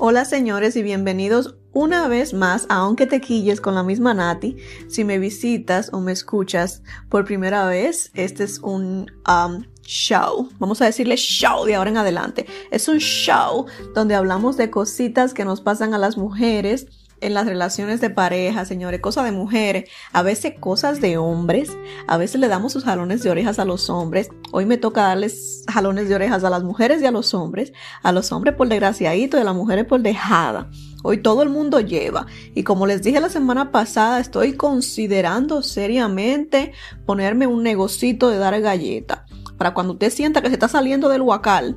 Hola señores y bienvenidos una vez más Aunque te quilles con la misma Nati. Si me visitas o me escuchas por primera vez, este es un um, show. Vamos a decirle show de ahora en adelante. Es un show donde hablamos de cositas que nos pasan a las mujeres en las relaciones de pareja, señores, cosas de mujeres, a veces cosas de hombres, a veces le damos sus jalones de orejas a los hombres. Hoy me toca darles jalones de orejas a las mujeres y a los hombres, a los hombres por desgraciadito y a las mujeres por dejada. Hoy todo el mundo lleva. Y como les dije la semana pasada, estoy considerando seriamente ponerme un negocito de dar galleta. Para cuando usted sienta que se está saliendo del huacal,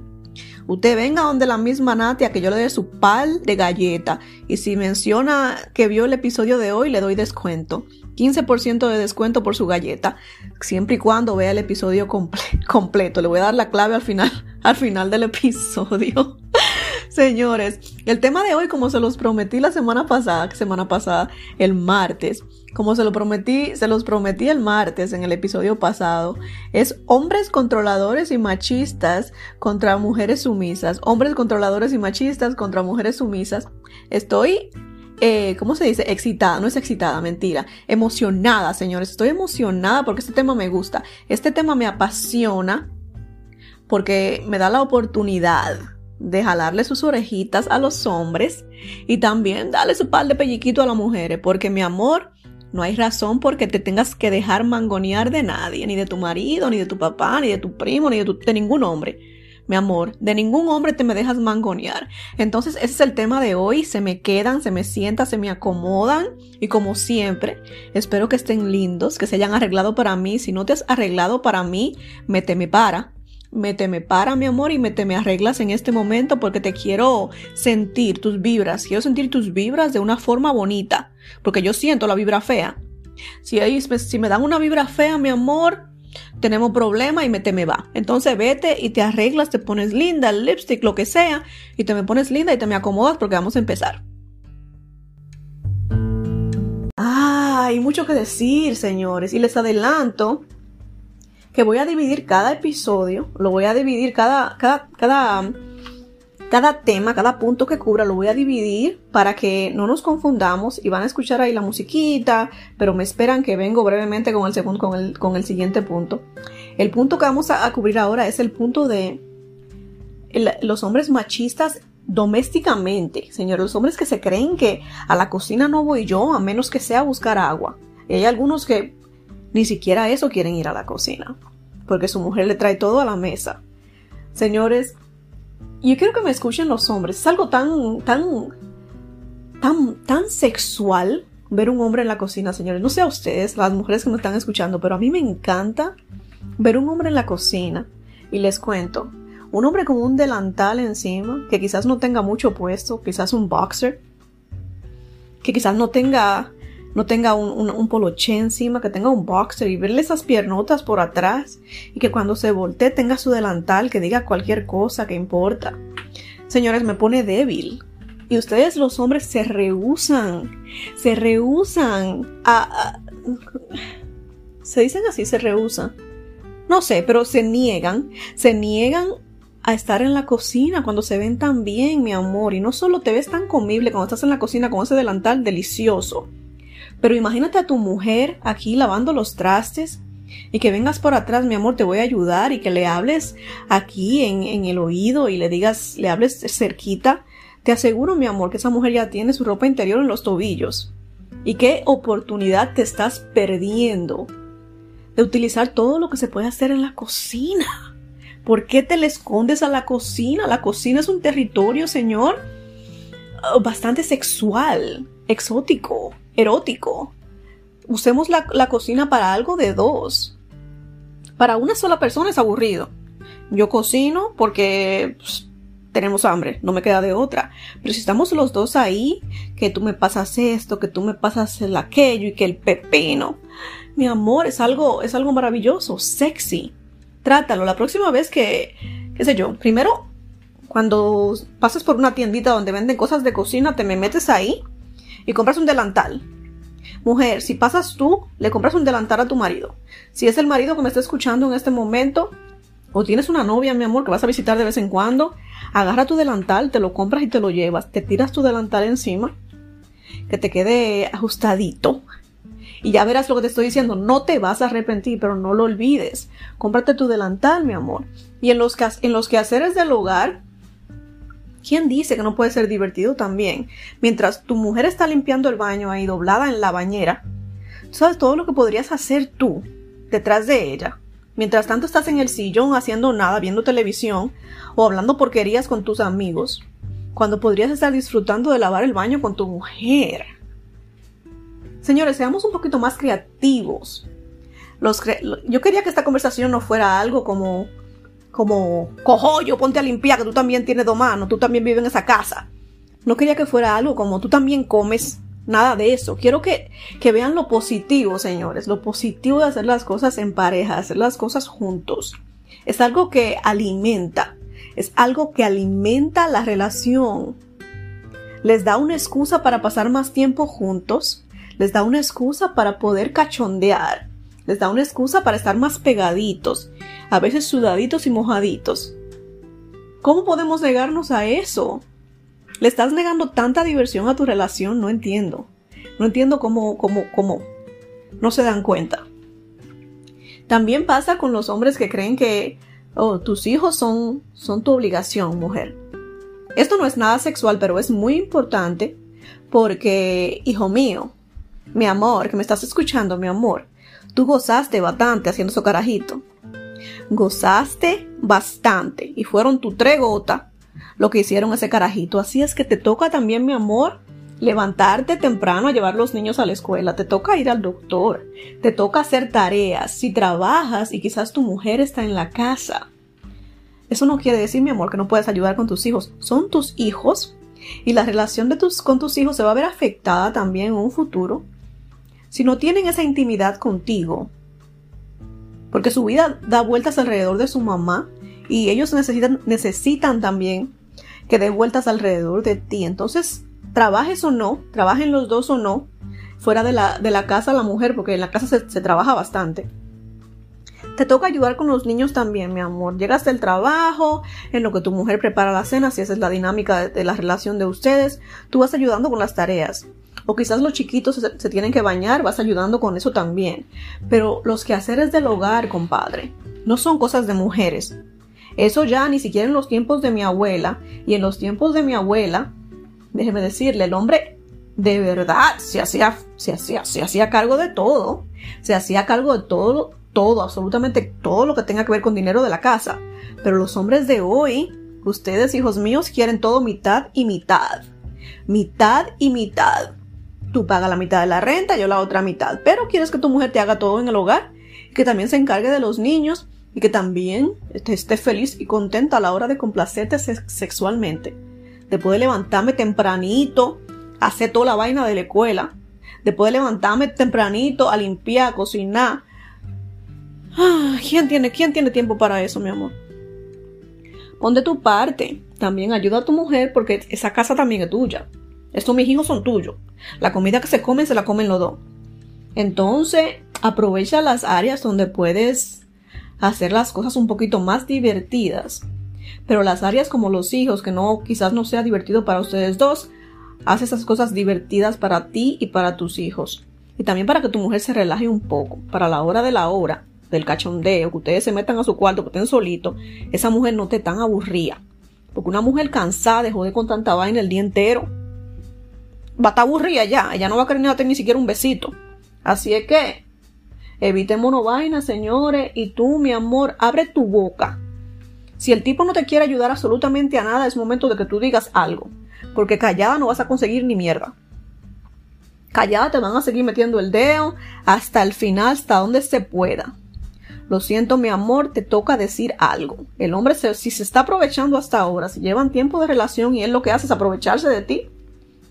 Usted venga donde la misma Natia que yo le dé su pal de galleta. Y si menciona que vio el episodio de hoy, le doy descuento. 15% de descuento por su galleta. Siempre y cuando vea el episodio completo. Le voy a dar la clave al final, al final del episodio. Señores, el tema de hoy, como se los prometí la semana pasada, semana pasada, el martes, como se lo prometí, se los prometí el martes en el episodio pasado, es hombres controladores y machistas contra mujeres sumisas, hombres controladores y machistas contra mujeres sumisas. Estoy eh, ¿cómo se dice? Excitada, no es excitada, mentira. Emocionada, señores. Estoy emocionada porque este tema me gusta. Este tema me apasiona porque me da la oportunidad de jalarle sus orejitas a los hombres y también darle su par de pelliquito a las mujeres, porque mi amor, no hay razón porque te tengas que dejar mangonear de nadie, ni de tu marido, ni de tu papá, ni de tu primo, ni de, de ningún hombre. Mi amor, de ningún hombre te me dejas mangonear. Entonces ese es el tema de hoy. Se me quedan, se me sientan, se me acomodan. Y como siempre, espero que estén lindos, que se hayan arreglado para mí. Si no te has arreglado para mí, méteme para méteme para mi amor y méteme arreglas en este momento porque te quiero sentir tus vibras, quiero sentir tus vibras de una forma bonita, porque yo siento la vibra fea. Si, si me dan una vibra fea, mi amor, tenemos problema y me te me va. Entonces vete y te arreglas, te pones linda, el lipstick, lo que sea, y te me pones linda y te me acomodas porque vamos a empezar. Ah, hay mucho que decir, señores, y les adelanto que voy a dividir cada episodio, lo voy a dividir cada, cada, cada, cada tema, cada punto que cubra, lo voy a dividir para que no nos confundamos y van a escuchar ahí la musiquita, pero me esperan que vengo brevemente con el segundo, con el, con el siguiente punto. El punto que vamos a, cubrir ahora es el punto de los hombres machistas domésticamente, señores, los hombres que se creen que a la cocina no voy yo a menos que sea a buscar agua. Y hay algunos que ni siquiera eso quieren ir a la cocina, porque su mujer le trae todo a la mesa. Señores, yo quiero que me escuchen los hombres. Es algo tan, tan, tan, tan sexual ver un hombre en la cocina, señores. No sé a ustedes, las mujeres que me están escuchando, pero a mí me encanta ver un hombre en la cocina. Y les cuento, un hombre con un delantal encima, que quizás no tenga mucho puesto, quizás un boxer, que quizás no tenga no tenga un, un, poloché encima, que tenga un boxer y verle esas piernotas por atrás y que cuando se voltee tenga su delantal, que diga cualquier cosa que importa. Señores, me pone débil. Y ustedes los hombres se rehusan, se rehusan a... se dicen así, se rehusan. No sé, pero se niegan, se niegan a estar en la cocina cuando se ven tan bien, mi amor. Y no solo te ves tan comible cuando estás en la cocina con ese delantal delicioso, pero imagínate a tu mujer aquí lavando los trastes y que vengas por atrás, mi amor, te voy a ayudar y que le hables aquí en, el oído y le digas, le hables cerquita. Te aseguro, mi amor, que esa mujer ya tiene su ropa interior en los tobillos. ¿Y qué oportunidad te estás perdiendo de utilizar todo lo que se puede hacer en la cocina? ¿Por qué te le escondes a la cocina? La cocina es un territorio, señor, bastante sexual, exótico erótico. Usemos la, cocina para algo de dos. Para una sola persona es aburrido. Yo cocino porque pues, tenemos hambre, no me queda de otra. Pero si estamos los dos ahí, que tú me pasas esto, que tú me pasas el aquello y que el pepino. Mi amor, es algo, es algo maravilloso, sexy. Trátalo. La próxima vez que, qué sé yo, primero, cuando pasas por una tiendita donde venden cosas de cocina, te me metes ahí y compras un delantal. Mujer, si pasas tú, le compras un delantal a tu marido. Si es el marido que me está escuchando en este momento, O tienes una novia, mi amor, que vas a visitar de vez en cuando. Agarra tu delantal, te lo compras y te lo llevas. Te tiras tu delantal encima. Que te quede ajustadito. Y ya verás lo que te estoy diciendo. No te vas a arrepentir, pero no lo olvides. Cómprate tu delantal, mi amor. Y en los, en los quehaceres del hogar, ¿Quién dice que no puede ser divertido también? Mientras tu mujer está limpiando el baño ahí doblada en la bañera, sabes todo lo que podrías hacer tú detrás de ella. Mientras tanto estás en el sillón haciendo nada, viendo televisión o hablando porquerías con tus amigos, cuando podrías estar disfrutando de lavar el baño con tu mujer. Señores, seamos un poquito más creativos. Yo quería que esta conversación no fuera algo como como cojollo, ponte a limpiar, que tú también tienes dos manos, tú también vives en esa casa. No quería que fuera algo como tú también comes, nada de eso. Quiero que, que vean lo positivo, señores, lo positivo de hacer las cosas en pareja, hacer las cosas juntos. Es algo que alimenta, es algo que alimenta la relación. Les da una excusa para pasar más tiempo juntos, les da una excusa para poder cachondear, les da una excusa para estar más pegaditos, a veces sudaditos y mojaditos. ¿Cómo podemos negarnos a eso? ¿Le estás negando tanta diversión a tu relación? No entiendo. No entiendo cómo, cómo, cómo. No se dan cuenta. También pasa con los hombres que creen que oh, tus hijos son, son tu obligación, mujer. Esto no es nada sexual, pero es muy importante porque, hijo mío, mi amor, que me estás escuchando, mi amor, tú gozaste bastante haciendo su carajito gozaste bastante y fueron tu tres gotas lo que hicieron ese carajito. Así es que te toca también, mi amor, levantarte temprano a llevar los niños a la escuela, te toca ir al doctor, te toca hacer tareas, si trabajas y quizás tu mujer está en la casa. Eso no quiere decir, mi amor, que no puedes ayudar con tus hijos. Son tus hijos y la relación de tus, con tus hijos se va a ver afectada también en un futuro si no tienen esa intimidad contigo, porque su vida da vueltas alrededor de su mamá y ellos necesitan, necesitan también que dé vueltas alrededor de ti. Entonces, trabajes o no, trabajen los dos o no, fuera de la, de la casa la mujer, porque en la casa se, trabaja bastante. Te toca ayudar con los niños también, mi amor. Llegas del trabajo, en lo que tu mujer prepara la cena, si esa es la dinámica de, la relación de ustedes, tú vas ayudando con las tareas. O quizás los chiquitos se, tienen que bañar, vas ayudando con eso también. Pero los quehaceres del hogar, compadre, no son cosas de mujeres. Eso ya ni siquiera en los tiempos de mi abuela. Y en los tiempos de mi abuela, déjeme decirle, el hombre de verdad se hacía, se hacía, se hacía cargo de todo. Se hacía cargo de todo, todo, absolutamente todo lo que tenga que ver con dinero de la casa. Pero los hombres de hoy, ustedes, hijos míos, quieren todo mitad y mitad. Mitad y mitad. Tú pagas la mitad de la renta, yo la otra mitad. Pero quieres que tu mujer te haga todo en el hogar, que también se encargue de los niños y que también esté feliz y contenta a la hora de complacerte sexualmente. De poder levantarme tempranito, hacer toda la vaina de la escuela. De poder levantarme tempranito a limpiar, a cocinar. Ah, ¿quién, tiene, ¿Quién tiene tiempo para eso, mi amor? Pon de tu parte. También ayuda a tu mujer porque esa casa también es tuya. Estos mis hijos son tuyos. La comida que se comen se la comen los dos. Entonces, aprovecha las áreas donde puedes hacer las cosas un poquito más divertidas. Pero las áreas como los hijos, que no, quizás no sea divertido para ustedes dos, haz esas cosas divertidas para ti y para tus hijos. Y también para que tu mujer se relaje un poco. Para la hora de la hora, del cachondeo, que ustedes se metan a su cuarto, que estén solitos, esa mujer no te tan aburrida. Porque una mujer cansada de joder con tanta vaina el día entero, va a estar aburrida ya. Ella no va a querer ni, ni siquiera un besito. Así es que, evitemos vaina, señores. Y tú, mi amor, abre tu boca. Si el tipo no te quiere ayudar absolutamente a nada, es momento de que tú digas algo. Porque callada no vas a conseguir ni mierda. Callada te van a seguir metiendo el dedo hasta el final, hasta donde se pueda. Lo siento, mi amor, te toca decir algo. El hombre, si se está aprovechando hasta ahora, si llevan tiempo de relación y él lo que hace es aprovecharse de ti,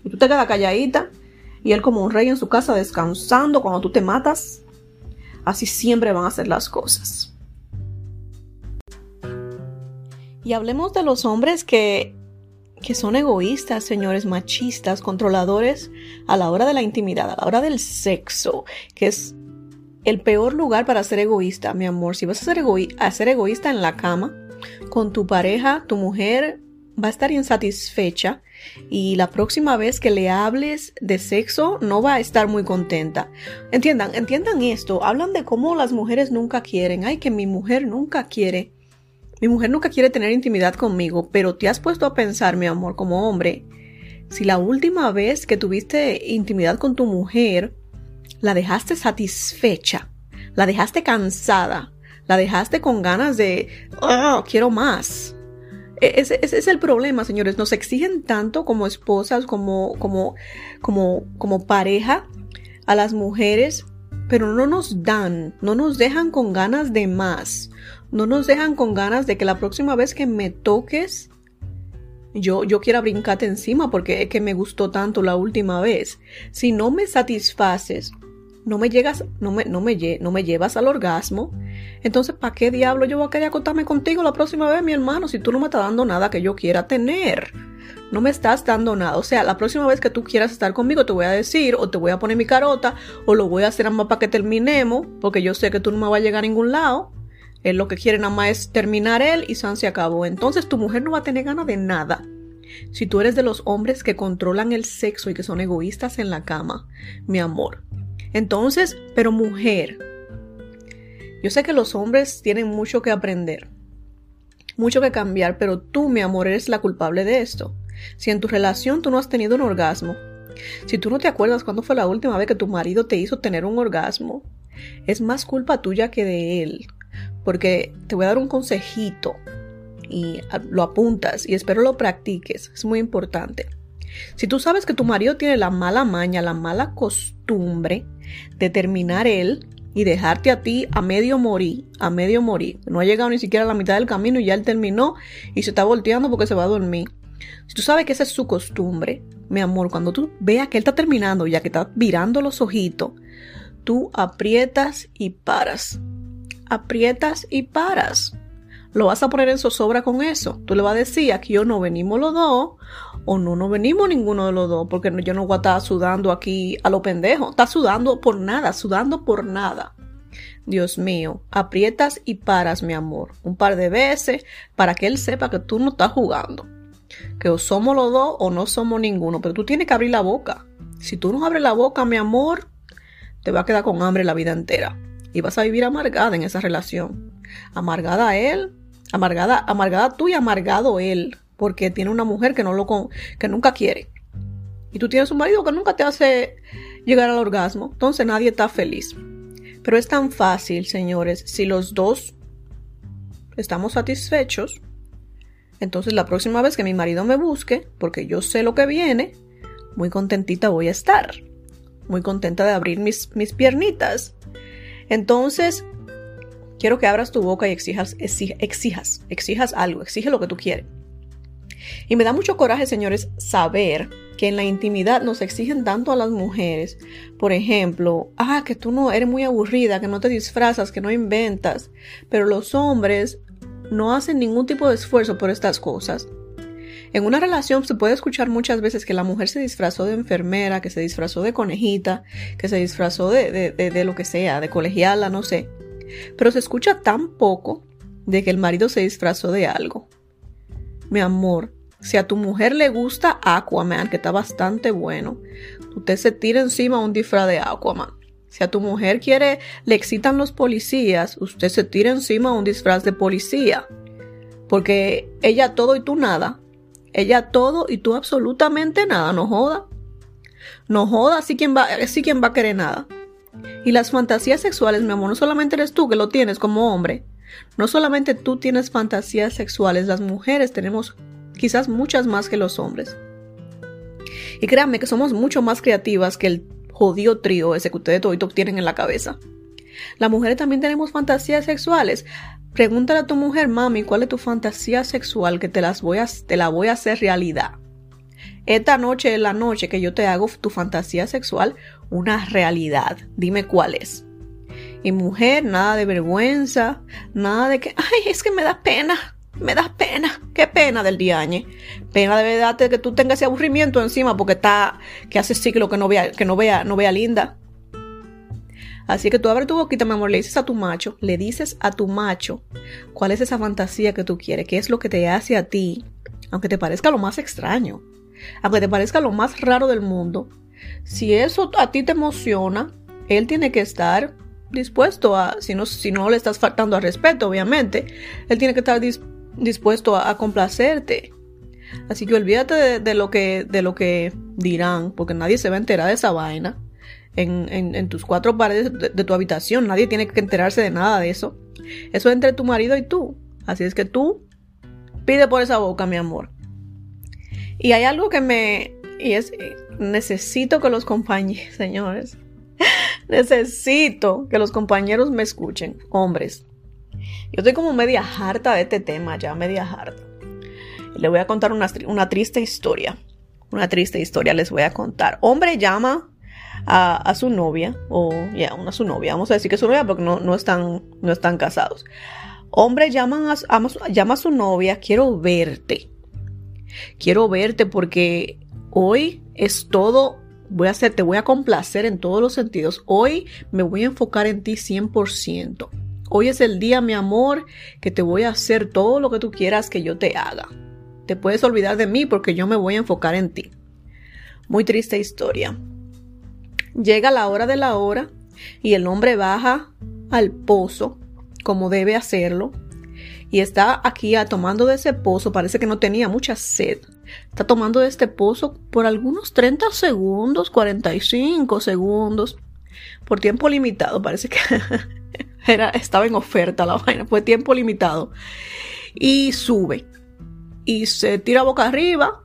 y tú te quedas calladita y él como un rey en su casa descansando cuando tú te matas. Así siempre van a ser las cosas. Y hablemos de los hombres que, que son egoístas, señores, machistas, controladores a la hora de la intimidad, a la hora del sexo, que es el peor lugar para ser egoísta, mi amor. Si vas a ser, a ser egoísta en la cama, con tu pareja, tu mujer va a estar insatisfecha y la próxima vez que le hables de sexo no va a estar muy contenta. Entiendan, entiendan esto. Hablan de cómo las mujeres nunca quieren. Ay, que mi mujer nunca quiere. Mi mujer nunca quiere tener intimidad conmigo, pero te has puesto a pensar, mi amor, como hombre, si la última vez que tuviste intimidad con tu mujer la dejaste satisfecha, la dejaste cansada, la dejaste con ganas de, oh, quiero más. E, ese, es el problema, señores. Nos exigen tanto como esposas, como, como, como, como pareja a las mujeres, pero no nos dan, no nos dejan con ganas de más. No nos dejan con ganas de que la próxima vez que me toques, yo, yo quiera brincarte encima porque es que me gustó tanto la última vez. Si no me satisfaces, no me llegas, no me, no me, no me llevas al orgasmo, entonces ¿para qué diablo yo voy a querer acostarme contigo la próxima vez, mi hermano, si tú no me estás dando nada que yo quiera tener? No me estás dando nada. O sea, la próxima vez que tú quieras estar conmigo, te voy a decir, o te voy a poner mi carota, o lo voy a hacer más para que terminemos, porque yo sé que tú no me vas a llegar a ningún lado. Él lo que quiere nada más es terminar él y San se acabó. Entonces tu mujer no va a tener ganas de nada. Si tú eres de los hombres que controlan el sexo y que son egoístas en la cama, mi amor, entonces, pero mujer, yo sé que los hombres tienen mucho que aprender, mucho que cambiar, pero tú, mi amor, eres la culpable de esto. Si en tu relación tú no has tenido un orgasmo, si tú no te acuerdas cuándo fue la última vez que tu marido te hizo tener un orgasmo, es más culpa tuya que de él. Porque te voy a dar un consejito y lo apuntas y espero lo practiques. Es muy importante. Si tú sabes que tu marido tiene la mala maña, la mala costumbre de terminar él y dejarte a ti a medio morir, a medio morir. No ha llegado ni siquiera a la mitad del camino y ya él terminó y se está volteando porque se va a dormir. Si tú sabes que esa es su costumbre, mi amor, cuando tú veas que él está terminando, ya que está virando los ojitos, tú aprietas y paras. Aprietas y paras. Lo vas a poner en zozobra con eso. Tú le vas a decir, aquí yo no venimos los dos, o no, no venimos ninguno de los dos, porque yo no voy a estar sudando aquí a lo pendejo. Está sudando por nada, sudando por nada. Dios mío, aprietas y paras, mi amor, un par de veces para que él sepa que tú no estás jugando. Que o somos los dos o no somos ninguno, pero tú tienes que abrir la boca. Si tú no abres la boca, mi amor, te va a quedar con hambre la vida entera. Y vas a vivir amargada en esa relación. Amargada él, amargada, amargada tú y amargado él porque tiene una mujer que, no lo que nunca quiere. Y tú tienes un marido que nunca te hace llegar al orgasmo. Entonces nadie está feliz. Pero es tan fácil, señores, si los dos estamos satisfechos. Entonces la próxima vez que mi marido me busque, porque yo sé lo que viene, muy contentita voy a estar. Muy contenta de abrir mis, mis piernitas. Entonces, quiero que abras tu boca y exijas, exijas, exijas algo, exige lo que tú quieres. Y me da mucho coraje, señores, saber que en la intimidad nos exigen tanto a las mujeres. Por ejemplo, ah, que tú no eres muy aburrida, que no te disfrazas, que no inventas. Pero los hombres no hacen ningún tipo de esfuerzo por estas cosas. En una relación se puede escuchar muchas veces que la mujer se disfrazó de enfermera, que se disfrazó de conejita, que se disfrazó de, de, de lo que sea, de colegiala, no sé. Pero se escucha tan poco de que el marido se disfrazó de algo. Mi amor, si a tu mujer le gusta Aquaman, que está bastante bueno, usted se tira encima un disfraz de Aquaman. Si a tu mujer quiere, le excitan los policías, usted se tira encima un disfraz de policía. Porque ella todo y tú nada. Ella todo y tú absolutamente nada. No joda. No joda, así quien va, así quien va a querer nada. Y las fantasías sexuales, mi amor, no solamente eres tú que lo tienes como hombre. No solamente tú tienes fantasías sexuales, las mujeres tenemos quizás muchas más que los hombres. Y créanme que somos mucho más creativas que el jodido trío ese que ustedes todos tienen en la cabeza. Las mujeres también tenemos fantasías sexuales. Pregúntale a tu mujer, mami, ¿cuál es tu fantasía sexual que te, las voy a, te la voy a hacer realidad? Esta noche es la noche que yo te hago tu fantasía sexual una realidad. Dime cuál es. Y mujer, nada de vergüenza, nada de que, ay, es que me da pena me das pena. Qué pena del diañe. Pena de verdad que tú tengas ese aburrimiento encima porque está, que hace ciclo que no vea, que no vea, no vea linda. Así que tú abres tu boquita, mi amor, le dices a tu macho, le dices a tu macho cuál es esa fantasía que tú quieres, qué es lo que te hace a ti, aunque te parezca lo más extraño, aunque te parezca lo más raro del mundo. Si eso a ti te emociona, él tiene que estar dispuesto a, si no, si no le estás faltando al respeto, obviamente, él tiene que estar dispuesto a, complacerte. Así que olvídate de, lo que, de lo que dirán, porque nadie se va a enterar de esa vaina en, tus cuatro paredes de, tu habitación. Nadie tiene que enterarse de nada de eso. Eso es entre tu marido y tú. Así es que tú pide por esa boca, mi amor. Y hay algo que me... Y es... Necesito que los compañeros, señores. necesito que los compañeros me escuchen. Hombres. Yo estoy como media harta de este tema, ya media harta. le voy a contar una, una triste historia. Una triste historia les voy a contar. Hombre llama a, su novia, o ya, una su novia, vamos a decir que es su novia porque no, no, están, no están casados. Hombre llaman a, llama a su novia, quiero verte. Quiero verte porque hoy es todo, voy a hacer, te voy a complacer en todos los sentidos. Hoy me voy a enfocar en ti 100%. Hoy es el día, mi amor, que te voy a hacer todo lo que tú quieras que yo te haga. Te puedes olvidar de mí porque yo me voy a enfocar en ti. Muy triste historia. Llega la hora de la hora y el hombre baja al pozo como debe hacerlo y está aquí tomando de ese pozo, parece que no tenía mucha sed. Está tomando de este pozo por algunos 30 segundos, 45 segundos, por tiempo limitado, parece que era, estaba en oferta la vaina, fue tiempo limitado. Y sube y se tira boca arriba,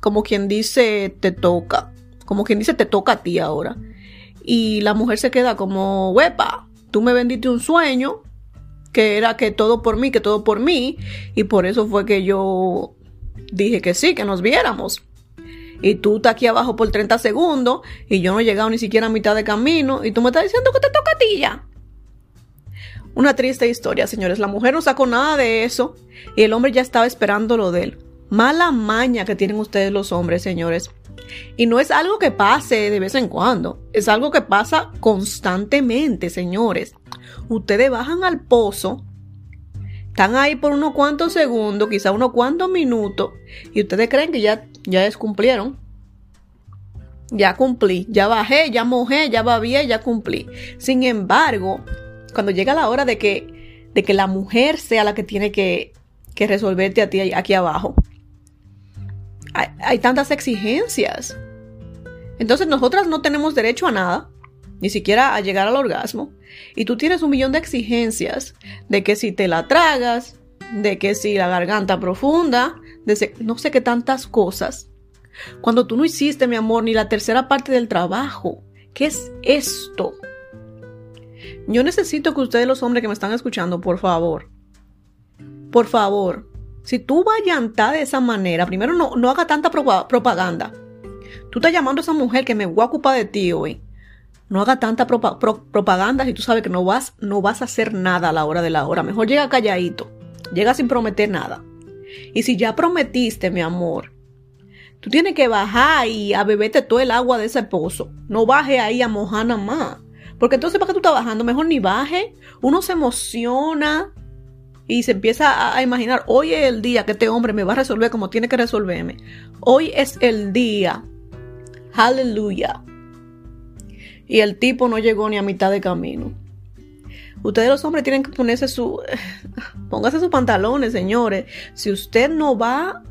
como quien dice, te toca como quien dice, te toca a ti ahora. Y la mujer se queda como, huepa, tú me vendiste un sueño, que era que todo por mí, que todo por mí, y por eso fue que yo dije que sí, que nos viéramos. Y tú estás aquí abajo por 30 segundos, y yo no he llegado ni siquiera a mitad de camino, y tú me estás diciendo que te toca a ti ya. Una triste historia, señores. La mujer no sacó nada de eso, y el hombre ya estaba esperando lo de él. Mala maña que tienen ustedes los hombres, señores. Y no es algo que pase de vez en cuando, es algo que pasa constantemente, señores. Ustedes bajan al pozo, están ahí por unos cuantos segundos, quizá unos cuantos minutos, y ustedes creen que ya, ya descumplieron. Ya cumplí, ya bajé, ya mojé, ya babé, ya cumplí. Sin embargo, cuando llega la hora de que, de que la mujer sea la que tiene que, que resolverte a ti aquí abajo, hay, tantas exigencias. Entonces nosotras no tenemos derecho a nada, ni siquiera a llegar al orgasmo. Y tú tienes un millón de exigencias de que si te la tragas, de que si la garganta profunda, de no sé qué tantas cosas. Cuando tú no hiciste, mi amor, ni la tercera parte del trabajo. ¿Qué es esto? Yo necesito que ustedes, los hombres que me están escuchando, por favor, por favor, si tú vas a llantar de esa manera, primero no, no haga tanta propaganda. Tú estás llamando a esa mujer que me voy a ocupar de ti hoy. No haga tanta propaganda si tú sabes que no vas, no vas a hacer nada a la hora de la hora. Mejor llega calladito. Llega sin prometer nada. Y si ya prometiste, mi amor, tú tienes que bajar y a beberte todo el agua de ese pozo. No baje ahí a mojar nada más. Porque entonces, ¿para qué tú estás bajando? Mejor ni baje. Uno se emociona y se empieza a, imaginar, hoy es el día que este hombre me va a resolver como tiene que resolverme. Hoy es el día. Aleluya. Y el tipo no llegó ni a mitad de camino. Ustedes los hombres tienen que ponerse su... Póngase sus pantalones, señores. Si usted no va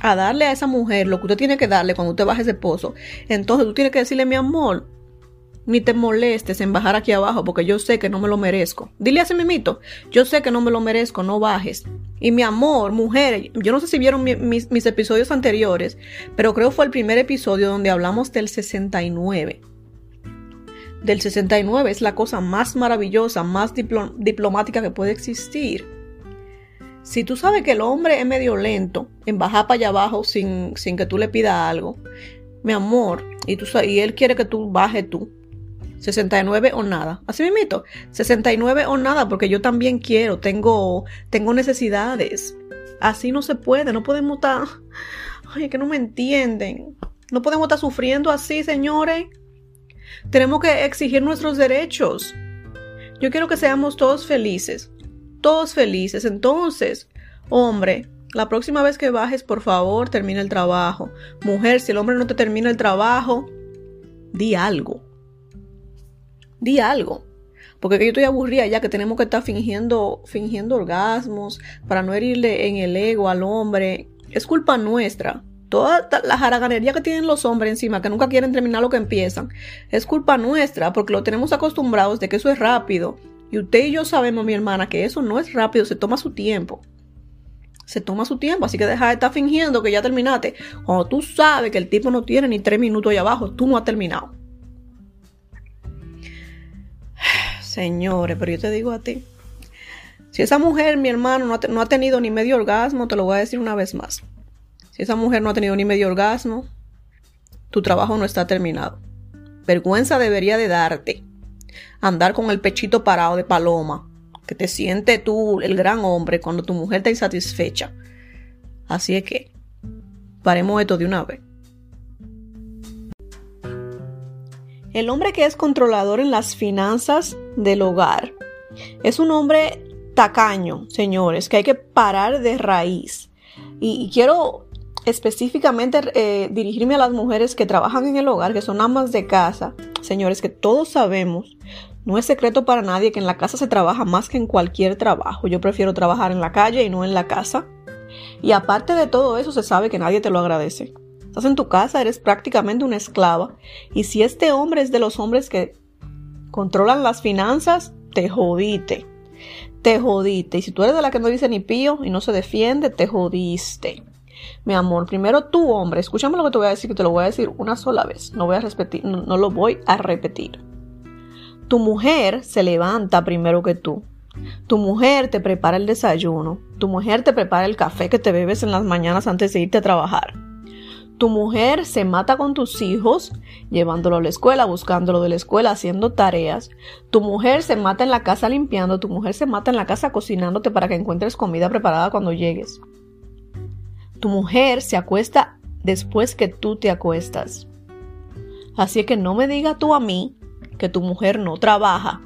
a darle a esa mujer lo que usted tiene que darle cuando usted baje ese pozo, entonces tú tienes que decirle, mi amor, ni te molestes en bajar aquí abajo porque yo sé que no me lo merezco. Dile a ese mimito, yo sé que no me lo merezco, no bajes. Y mi amor, mujer, yo no sé si vieron mis, mis, episodios anteriores, pero creo fue el primer episodio donde hablamos del 69. Del 69 es la cosa más maravillosa, más diplomática que puede existir. Si tú sabes que el hombre es medio lento en bajar para allá abajo sin, sin que tú le pidas algo, mi amor, y, tú, y él quiere que tú bajes tú, 69 o nada. Así mismito, 69 o nada, porque yo también quiero, tengo, tengo necesidades. Así no se puede, no podemos estar... Ay, que no me entienden. No podemos estar sufriendo así, señores. Tenemos que exigir nuestros derechos. Yo quiero que seamos todos felices. Todos felices. Entonces, hombre, la próxima vez que bajes, por favor, termina el trabajo. Mujer, si el hombre no te termina el trabajo, di algo. Di algo. Porque yo estoy aburrida ya que tenemos que estar fingiendo, fingiendo orgasmos para no herirle en el ego al hombre. Es culpa nuestra. Toda la jaraganería que tienen los hombres encima, que nunca quieren terminar lo que empiezan, es culpa nuestra porque lo tenemos acostumbrados de que eso es rápido. Y usted y yo sabemos, mi hermana, que eso no es rápido, se toma su tiempo. Se toma su tiempo, así que deja de estar fingiendo que ya terminaste. Cuando tú sabes que el tipo no tiene ni tres minutos ahí abajo, tú no has terminado. Señores, pero yo te digo a ti. Si esa mujer, mi hermano, no ha, tenido ni medio orgasmo, te lo voy a decir una vez más. Si esa mujer no ha tenido ni medio orgasmo, tu trabajo no está terminado. Vergüenza debería de darte. Andar con el pechito parado de paloma. Que te siente tú el gran hombre cuando tu mujer está insatisfecha. Así es que, paremos esto de una vez. El hombre que es controlador en las finanzas del hogar es un hombre tacaño, señores, que hay que parar de raíz. Y, quiero específicamente eh, dirigirme a las mujeres que trabajan en el hogar, que son amas de casa. Señores, que todos sabemos, no es secreto para nadie que en la casa se trabaja más que en cualquier trabajo. Yo prefiero trabajar en la calle y no en la casa. Y aparte de todo eso, se sabe que nadie te lo agradece. Estás en tu casa, eres prácticamente una esclava. Y si este hombre es de los hombres que controlan las finanzas, te jodiste. Te jodiste. Y si tú eres de la que no dice ni pío y no se defiende, te jodiste. Mi amor, primero tú, hombre, escúchame lo que te voy a decir, que te lo voy a decir una sola vez. No voy a repetir, no lo voy a repetir. Tu mujer se levanta primero que tú. Tu mujer te prepara el desayuno. Tu mujer te prepara el café que te bebes en las mañanas antes de irte a trabajar. Tu mujer se mata con tus hijos, llevándolo a la escuela, buscándolo de la escuela, haciendo tareas. Tu mujer se mata en la casa limpiando, tu mujer se mata en la casa cocinándote para que encuentres comida preparada cuando llegues. Tu mujer se acuesta después que tú te acuestas. Así que no me digas tú a mí que tu mujer no trabaja.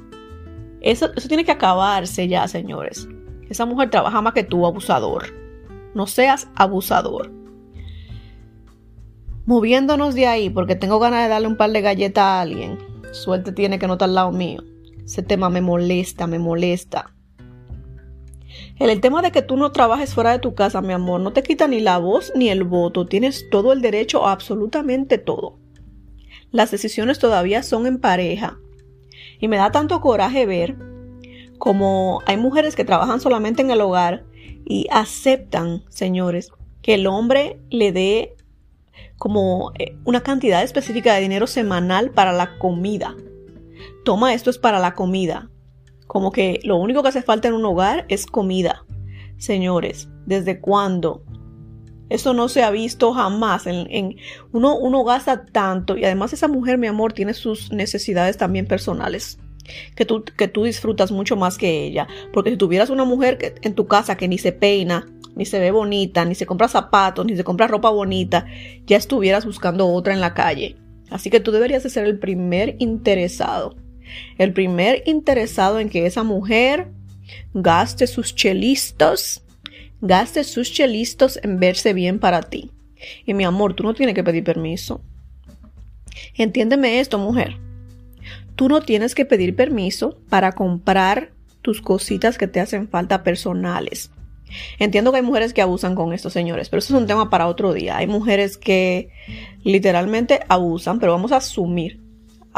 Eso, eso tiene que acabarse ya, señores. Esa mujer trabaja más que tú, abusador. No seas abusador moviéndonos de ahí porque tengo ganas de darle un par de galletas a alguien. Suerte tiene que no está al lado mío. Ese tema me molesta, me molesta. El, tema de que tú no trabajes fuera de tu casa, mi amor, no te quita ni la voz ni el voto. Tienes todo el derecho, absolutamente todo. Las decisiones todavía son en pareja. Y me da tanto coraje ver como hay mujeres que trabajan solamente en el hogar y aceptan, señores, que el hombre le dé como eh, una cantidad específica de dinero semanal para la comida. Toma, esto es para la comida. Como que lo único que hace falta en un hogar es comida. Señores, ¿desde cuándo? Eso no se ha visto jamás. En, uno, uno gasta tanto y además esa mujer, mi amor, tiene sus necesidades también personales. Que tú, que tú disfrutas mucho más que ella. Porque si tuvieras una mujer en tu casa que ni se peina, ni se ve bonita, ni se compra zapatos, ni se compra ropa bonita, ya estuvieras buscando otra en la calle. Así que tú deberías de ser el primer interesado. El primer interesado en que esa mujer gaste sus chelistos, gaste sus chelistos en verse bien para ti. Y mi amor, tú no tienes que pedir permiso. Entiéndeme esto, mujer. Tú no tienes que pedir permiso para comprar tus cositas que te hacen falta personales. Entiendo que hay mujeres que abusan con estos señores, pero eso es un tema para otro día. Hay mujeres que literalmente abusan, pero vamos a asumir,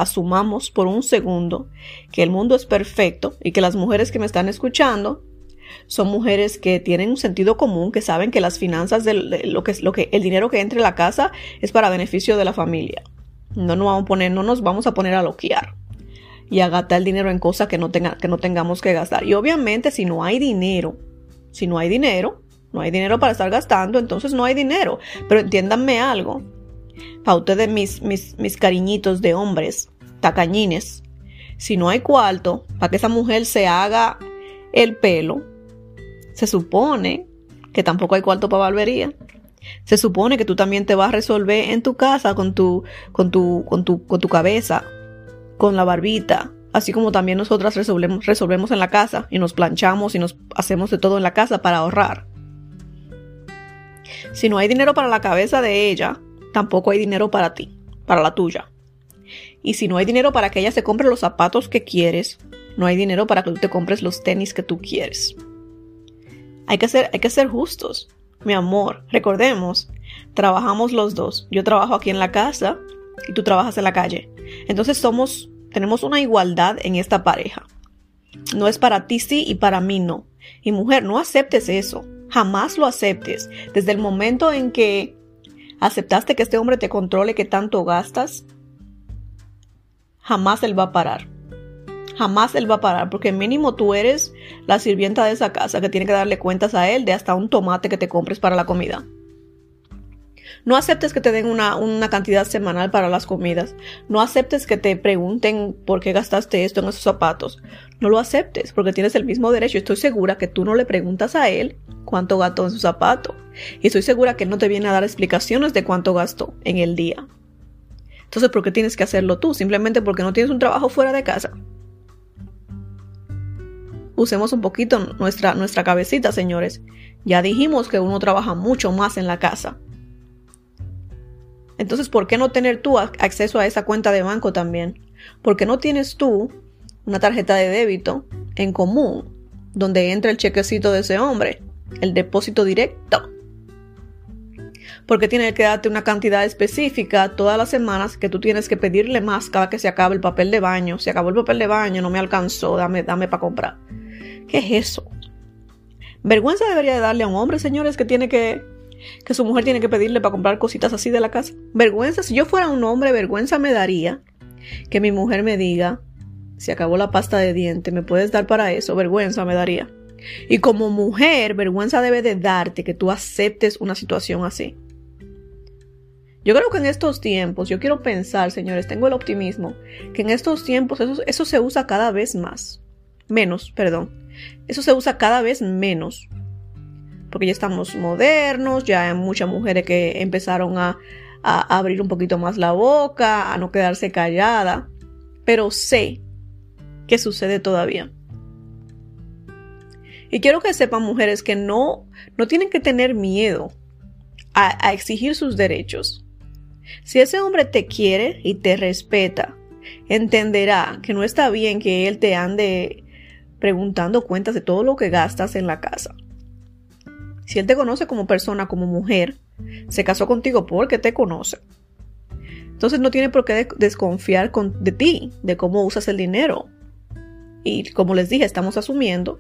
asumamos por un segundo que el mundo es perfecto y que las mujeres que me están escuchando son mujeres que tienen un sentido común, que saben que las finanzas de lo que, lo que el dinero que entre a la casa es para beneficio de la familia. No nos vamos a poner, no nos vamos a poner a loquear y a gastar el dinero en cosas que no, que no tengamos que gastar. Y obviamente si no hay dinero si no hay dinero, no hay dinero para estar gastando, entonces no hay dinero. Pero entiéndanme algo. Para ustedes, mis, mis, mis cariñitos de hombres, tacañines, si no hay cuarto para que esa mujer se haga el pelo, se supone que tampoco hay cuarto para barbería. Se supone que tú también te vas a resolver en tu casa con tu, con tu, con tu, con tu cabeza, con la barbita, Así como también nosotras resolvemos, resolvemos en la casa y nos planchamos y nos hacemos de todo en la casa para ahorrar. Si no hay dinero para la cabeza de ella, tampoco hay dinero para ti, para la tuya. Y si no hay dinero para que ella se compre los zapatos que quieres, no hay dinero para que tú te compres los tenis que tú quieres. Hay que ser, hay que ser justos. Mi amor, recordemos, trabajamos los dos. Yo trabajo aquí en la casa y tú trabajas en la calle. Entonces somos, tenemos una igualdad en esta pareja. No es para ti sí y para mí no. Y mujer, no aceptes eso. Jamás lo aceptes. Desde el momento en que aceptaste que este hombre te controle que tanto gastas, jamás él va a parar. Jamás él va a parar, porque mínimo tú eres la sirvienta de esa casa que tiene que darle cuentas a él de hasta un tomate que te compres para la comida. No aceptes que te den una, una, cantidad semanal para las comidas. No aceptes que te pregunten por qué gastaste esto en esos zapatos. No lo aceptes porque tienes el mismo derecho. Estoy segura que tú no le preguntas a él cuánto gastó en su zapato. Y estoy segura que no te viene a dar explicaciones de cuánto gastó en el día. Entonces, ¿por qué tienes que hacerlo tú? Simplemente porque no tienes un trabajo fuera de casa. Usemos un poquito nuestra, nuestra cabecita, señores. Ya dijimos que uno trabaja mucho más en la casa. Entonces, ¿por qué no tener tú acceso a esa cuenta de banco también? ¿Por qué no tienes tú una tarjeta de débito en común donde entra el chequecito de ese hombre, el depósito directo? Porque tiene que darte una cantidad específica todas las semanas que tú tienes que pedirle más cada que se acabe el papel de baño. Se acabó el papel de baño, no me alcanzó, dame, dame para comprar. ¿Qué es eso? Vergüenza debería de darle a un hombre, señores, que tiene que que su mujer tiene que pedirle para comprar cositas así de la casa. Vergüenza, si yo fuera un hombre, vergüenza me daría que mi mujer me diga, se acabó la pasta de diente, ¿me puedes dar para eso? Vergüenza me daría. Y como mujer, vergüenza debe de darte que tú aceptes una situación así. Yo creo que en estos tiempos, yo quiero pensar, señores, tengo el optimismo, que en estos tiempos eso, eso se usa cada vez más. Menos, perdón. Eso se usa cada vez menos porque ya estamos modernos, ya hay muchas mujeres que empezaron a, abrir un poquito más la boca, a no quedarse callada, pero sé que sucede todavía. Y quiero que sepan mujeres que no, no tienen que tener miedo a, a exigir sus derechos. Si ese hombre te quiere y te respeta, entenderá que no está bien que él te ande preguntando cuentas de todo lo que gastas en la casa. Si él te conoce como persona, como mujer, se casó contigo porque te conoce. Entonces no tiene por qué desconfiar de ti, de cómo usas el dinero. Y como les dije, estamos asumiendo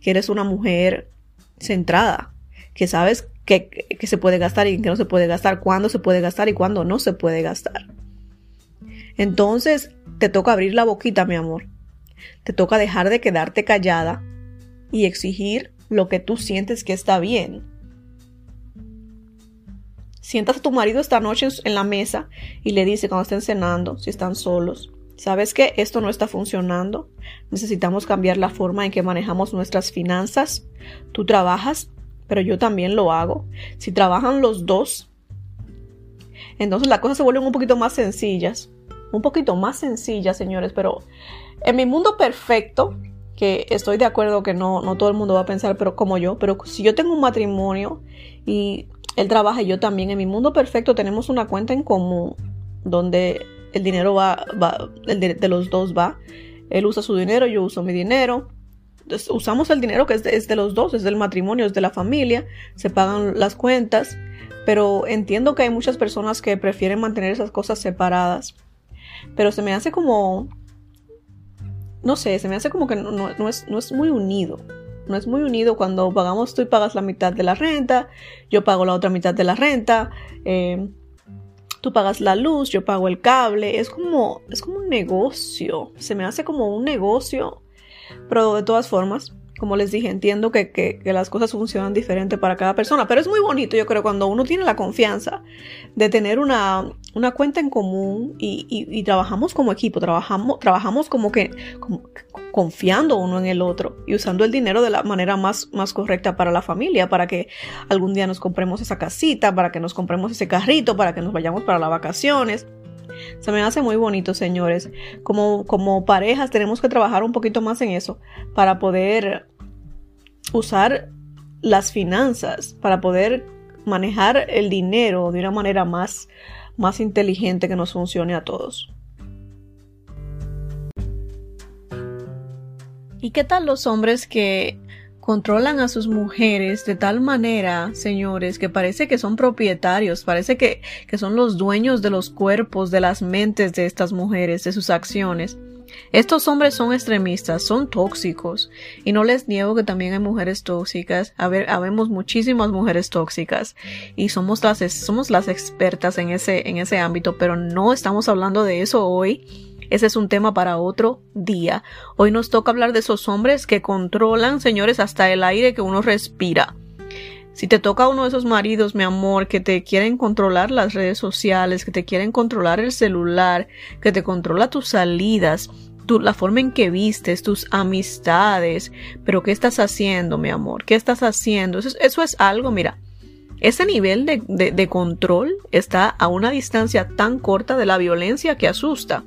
que eres una mujer centrada, que sabes que, que se puede gastar y que no se puede gastar, cuándo se puede gastar y cuándo no se puede gastar. Entonces te toca abrir la boquita, mi amor. Te toca dejar de quedarte callada y exigir lo que tú sientes que está bien. Sientas a tu marido esta noche en la mesa y le dice cuando estén cenando, si están solos, ¿sabes que esto no está funcionando? Necesitamos cambiar la forma en que manejamos nuestras finanzas. Tú trabajas, pero yo también lo hago. Si trabajan los dos, entonces las cosas se vuelven un poquito más sencillas. Un poquito más sencillas, señores, pero en mi mundo perfecto, que estoy de acuerdo que no, no todo el mundo va a pensar pero como yo, pero si yo tengo un matrimonio y él trabaja y yo también, en mi mundo perfecto tenemos una cuenta en común donde el dinero va, va el de, los dos va. Él usa su dinero, yo uso mi dinero. usamos el dinero que es de, es de los dos, es del matrimonio, es de la familia, se pagan las cuentas, pero entiendo que hay muchas personas que prefieren mantener esas cosas separadas. Pero se me hace como no sé, se me hace como que no, es, no es muy unido. No es muy unido cuando pagamos, tú y pagas la mitad de la renta, yo pago la otra mitad de la renta, eh, tú pagas la luz, yo pago el cable. Es como, es como un negocio. Se me hace como un negocio. Pero de todas formas, como les dije, entiendo que, las cosas funcionan diferente para cada persona, pero es muy bonito, yo creo, cuando uno tiene la confianza de tener una, cuenta en común y, trabajamos como equipo, trabajamos, trabajamos como que confiando uno en el otro y usando el dinero de la manera más, más correcta para la familia, para que algún día nos compremos esa casita, para que nos compremos ese carrito, para que nos vayamos para las vacaciones. Se me hace muy bonito, señores. Como, como parejas tenemos que trabajar un poquito más en eso para poder usar las finanzas, para poder manejar el dinero de una manera más, más inteligente que nos funcione a todos. ¿Y qué tal los hombres que controlan a sus mujeres de tal manera, señores, que parece que son propietarios, parece que, que son los dueños de los cuerpos, de las mentes de estas mujeres, de sus acciones? Estos hombres son extremistas, son tóxicos, y no les niego que también hay mujeres tóxicas, a ver, habemos muchísimas mujeres tóxicas, y somos las, somos las expertas en ese, en ese ámbito, pero no estamos hablando de eso hoy, ese es un tema para otro día. Hoy nos toca hablar de esos hombres que controlan, señores, hasta el aire que uno respira. Si te toca uno de esos maridos, mi amor, que te quieren controlar las redes sociales, que te quieren controlar el celular, que te controla tus salidas, la forma en que vistes, tus amistades, pero ¿qué estás haciendo, mi amor? ¿Qué estás haciendo? Eso, eso es algo, mira, ese nivel de, de control está a una distancia tan corta de la violencia que asusta.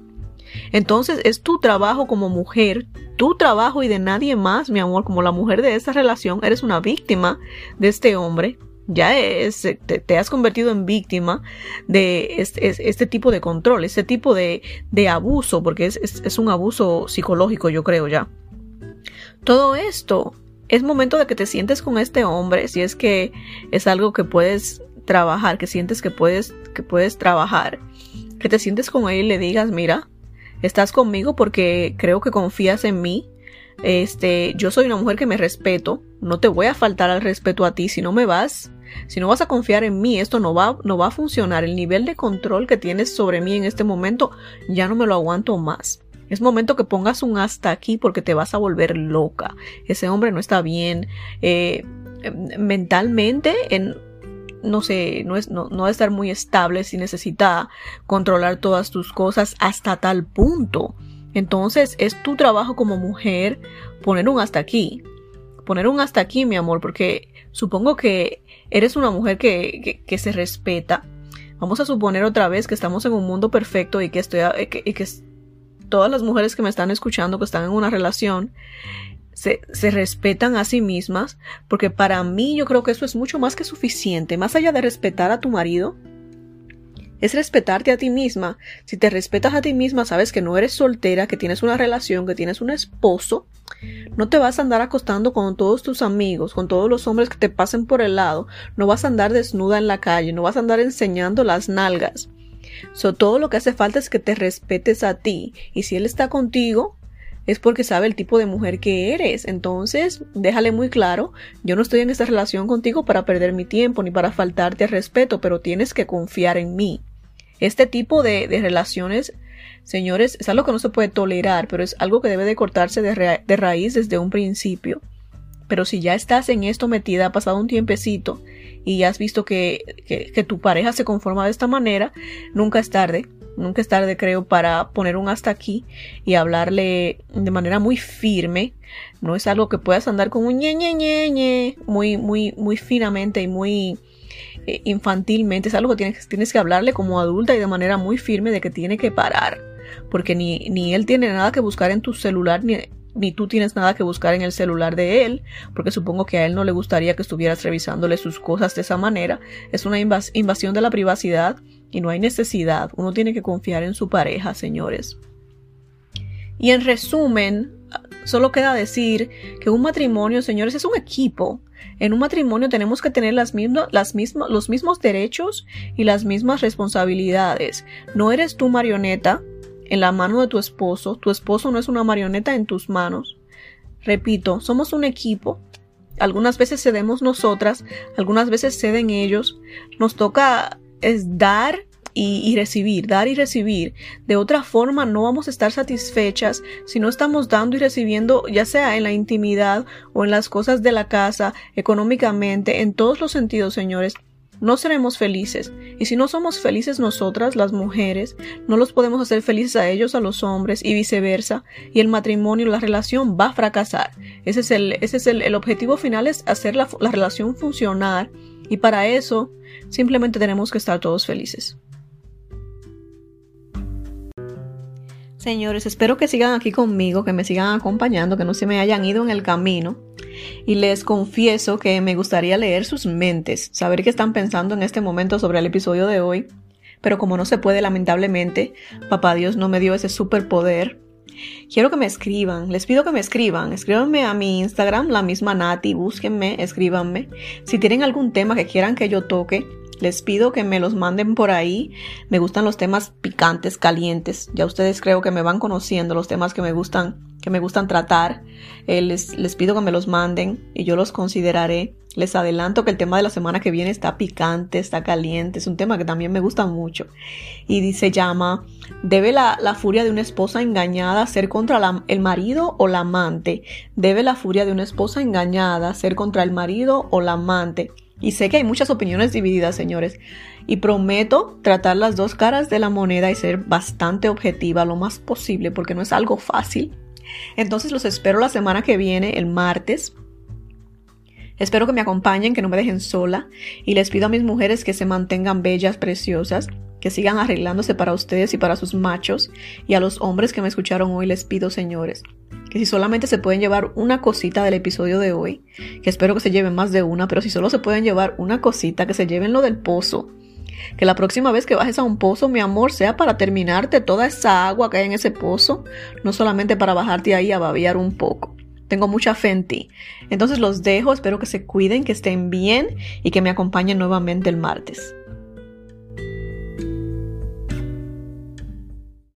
Entonces es tu trabajo como mujer, tu trabajo y de nadie más, mi amor, como la mujer de esta relación, eres una víctima de este hombre. Ya es, te, has convertido en víctima de este, tipo de control, este tipo de, de abuso, porque es, es un abuso psicológico, yo creo ya. Todo esto es momento de que te sientes con este hombre, si es que es algo que puedes trabajar, que sientes que puedes, que puedes trabajar, que te sientes con él y le digas, mira, estás conmigo porque creo que confías en mí. Este, yo soy una mujer que me respeto, no te voy a faltar al respeto a ti si no me vas, si no vas a confiar en mí, esto no va, no va a funcionar. El nivel de control que tienes sobre mí en este momento ya no me lo aguanto más. Es momento que pongas un hasta aquí porque te vas a volver loca. Ese hombre no está bien eh, mentalmente en no sé, no, es, no, no estar muy estable si necesita controlar todas tus cosas hasta tal punto. Entonces es tu trabajo como mujer poner un hasta aquí. Poner un hasta aquí, mi amor, porque supongo que eres una mujer que, que, se respeta. Vamos a suponer otra vez que estamos en un mundo perfecto y que estoy y que todas las mujeres que me están escuchando que están en una relación se, se, respetan a sí mismas, porque para mí yo creo que eso es mucho más que suficiente, más allá de respetar a tu marido, es respetarte a ti misma. Si te respetas a ti misma, sabes que no eres soltera, que tienes una relación, que tienes un esposo, no te vas a andar acostando con todos tus amigos, con todos los hombres que te pasen por el lado, no vas a andar desnuda en la calle, no vas a andar enseñando las nalgas. So, todo lo que hace falta es que te respetes a ti. Y si él está contigo, es porque sabe el tipo de mujer que eres. Entonces, déjale muy claro, yo no estoy en esta relación contigo para perder mi tiempo ni para faltarte al respeto, pero tienes que confiar en mí. Este tipo de, relaciones, señores, es algo que no se puede tolerar, pero es algo que debe de cortarse de, raíz desde un principio. Pero si ya estás en esto metida, ha pasado un tiempecito y ya has visto que, que, que tu pareja se conforma de esta manera, nunca es tarde Nunca es tarde, creo, para poner un hasta aquí y hablarle de manera muy firme. No es algo que puedas andar con un ñe, ñe, ñe, muy, muy, muy finamente y muy eh, infantilmente. Es algo que tienes, tienes que hablarle como adulta y de manera muy firme de que tiene que parar. Porque ni, ni él tiene nada que buscar en tu celular, ni, ni tú tienes nada que buscar en el celular de él, porque supongo que a él no le gustaría que estuvieras revisándole sus cosas de esa manera. Es una invasión de la privacidad y no hay necesidad, uno tiene que confiar en su pareja, señores. Y en resumen, solo queda decir que un matrimonio, señores, es un equipo. En un matrimonio tenemos que tener las mismas, los mismos derechos y las mismas responsabilidades. No eres tu marioneta en la mano de tu esposo, tu esposo no es una marioneta en tus manos. Repito, somos un equipo. Algunas veces cedemos nosotras, algunas veces ceden ellos. Nos toca es dar y, recibir, dar y recibir. De otra forma no vamos a estar satisfechas si no estamos dando y recibiendo, ya sea en la intimidad o en las cosas de la casa, económicamente, en todos los sentidos, señores. No seremos felices. Y si no somos felices nosotras, las mujeres, no los podemos hacer felices a ellos, a los hombres, y viceversa. Y el matrimonio, la relación va a fracasar. Ese es el, ese es el, objetivo final, es hacer la, la relación funcionar. Y para eso, Simplemente tenemos que estar todos felices. Señores, espero que sigan aquí conmigo, que me sigan acompañando, que no se me hayan ido en el camino. Y les confieso que me gustaría leer sus mentes, saber qué están pensando en este momento sobre el episodio de hoy. Pero como no se puede, lamentablemente, papá Dios no me dio ese superpoder. Quiero que me escriban, les pido que me escriban, escríbanme a mi Instagram, la misma Nati, búsquenme, escríbanme. Si tienen algún tema que quieran que yo toque, les pido que me los manden por ahí. Me gustan los temas picantes, calientes. Ya ustedes creo que me van conociendo los temas que me gustan, que me gustan tratar. Eh, les, les pido que me los manden y yo los consideraré. Les adelanto que el tema de la semana que viene está picante, está caliente. Es un tema que también me gusta mucho. Y se llama, ¿debe la, la furia de una esposa engañada ser contra el marido o la amante? ¿Debe la furia de una esposa engañada ser contra el marido o la amante? Y sé que hay muchas opiniones divididas, señores. Y prometo tratar las dos caras de la moneda y ser bastante objetiva lo más posible porque no es algo fácil. Entonces los espero la semana que viene, el martes. Espero que me acompañen, que no me dejen sola. Y les pido a mis mujeres que se mantengan bellas, preciosas, que sigan arreglándose para ustedes y para sus machos. Y a los hombres que me escucharon hoy les pido, señores, que si solamente se pueden llevar una cosita del episodio de hoy, que espero que se lleven más de una, pero si solo se pueden llevar una cosita, que se lleven lo del pozo. Que la próxima vez que bajes a un pozo, mi amor, sea para terminarte toda esa agua que hay en ese pozo, no solamente para bajarte ahí a babear un poco. Tengo mucha fe en ti. Entonces los dejo, espero que se cuiden, que estén bien y que me acompañen nuevamente el martes.